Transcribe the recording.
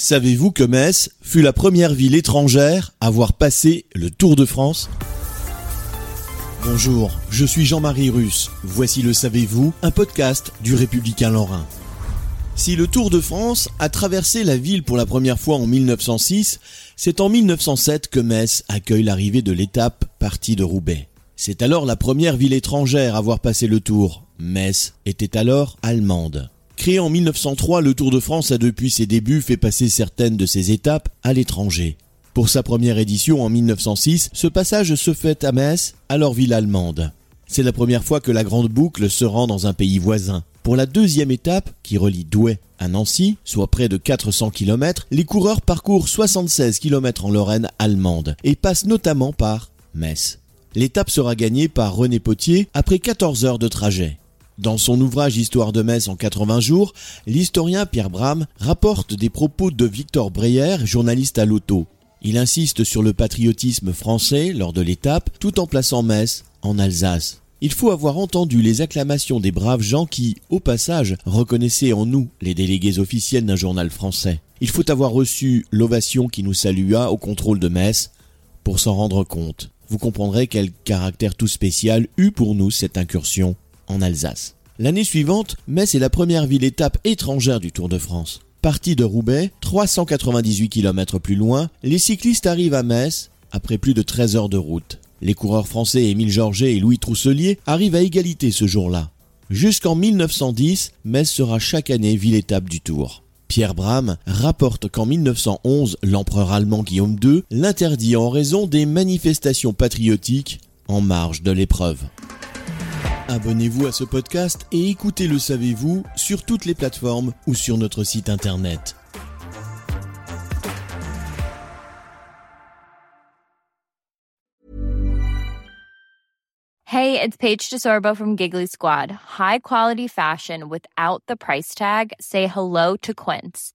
Savez-vous que Metz fut la première ville étrangère à avoir passé le Tour de France? Bonjour, je suis Jean-Marie Russe. Voici le Savez-vous, un podcast du Républicain Lorrain. Si le Tour de France a traversé la ville pour la première fois en 1906, c'est en 1907 que Metz accueille l'arrivée de l'étape partie de Roubaix. C'est alors la première ville étrangère à avoir passé le Tour. Metz était alors allemande. Créé en 1903, le Tour de France a depuis ses débuts fait passer certaines de ses étapes à l'étranger. Pour sa première édition en 1906, ce passage se fait à Metz, alors ville allemande. C'est la première fois que la Grande Boucle se rend dans un pays voisin. Pour la deuxième étape, qui relie Douai à Nancy, soit près de 400 km, les coureurs parcourent 76 km en Lorraine allemande et passent notamment par Metz. L'étape sera gagnée par René Potier après 14 heures de trajet. Dans son ouvrage Histoire de Metz en 80 jours, l'historien Pierre Bram rapporte des propos de Victor Breyer, journaliste à l'auto. Il insiste sur le patriotisme français lors de l'étape, tout en plaçant Metz en Alsace. Il faut avoir entendu les acclamations des braves gens qui, au passage, reconnaissaient en nous les délégués officiels d'un journal français. Il faut avoir reçu l'ovation qui nous salua au contrôle de Metz pour s'en rendre compte. Vous comprendrez quel caractère tout spécial eut pour nous cette incursion L'année suivante, Metz est la première ville-étape étrangère du Tour de France. Parti de Roubaix, 398 km plus loin, les cyclistes arrivent à Metz après plus de 13 heures de route. Les coureurs français Émile Georget et Louis Trousselier arrivent à égalité ce jour-là. Jusqu'en 1910, Metz sera chaque année ville-étape du Tour. Pierre Bram rapporte qu'en 1911, l'empereur allemand Guillaume II l'interdit en raison des manifestations patriotiques en marge de l'épreuve. Abonnez-vous à ce podcast et écoutez Le Savez-vous sur toutes les plateformes ou sur notre site internet. Hey, it's Paige DeSorbo from Giggly Squad. High quality fashion without the price tag. Say hello to Quince.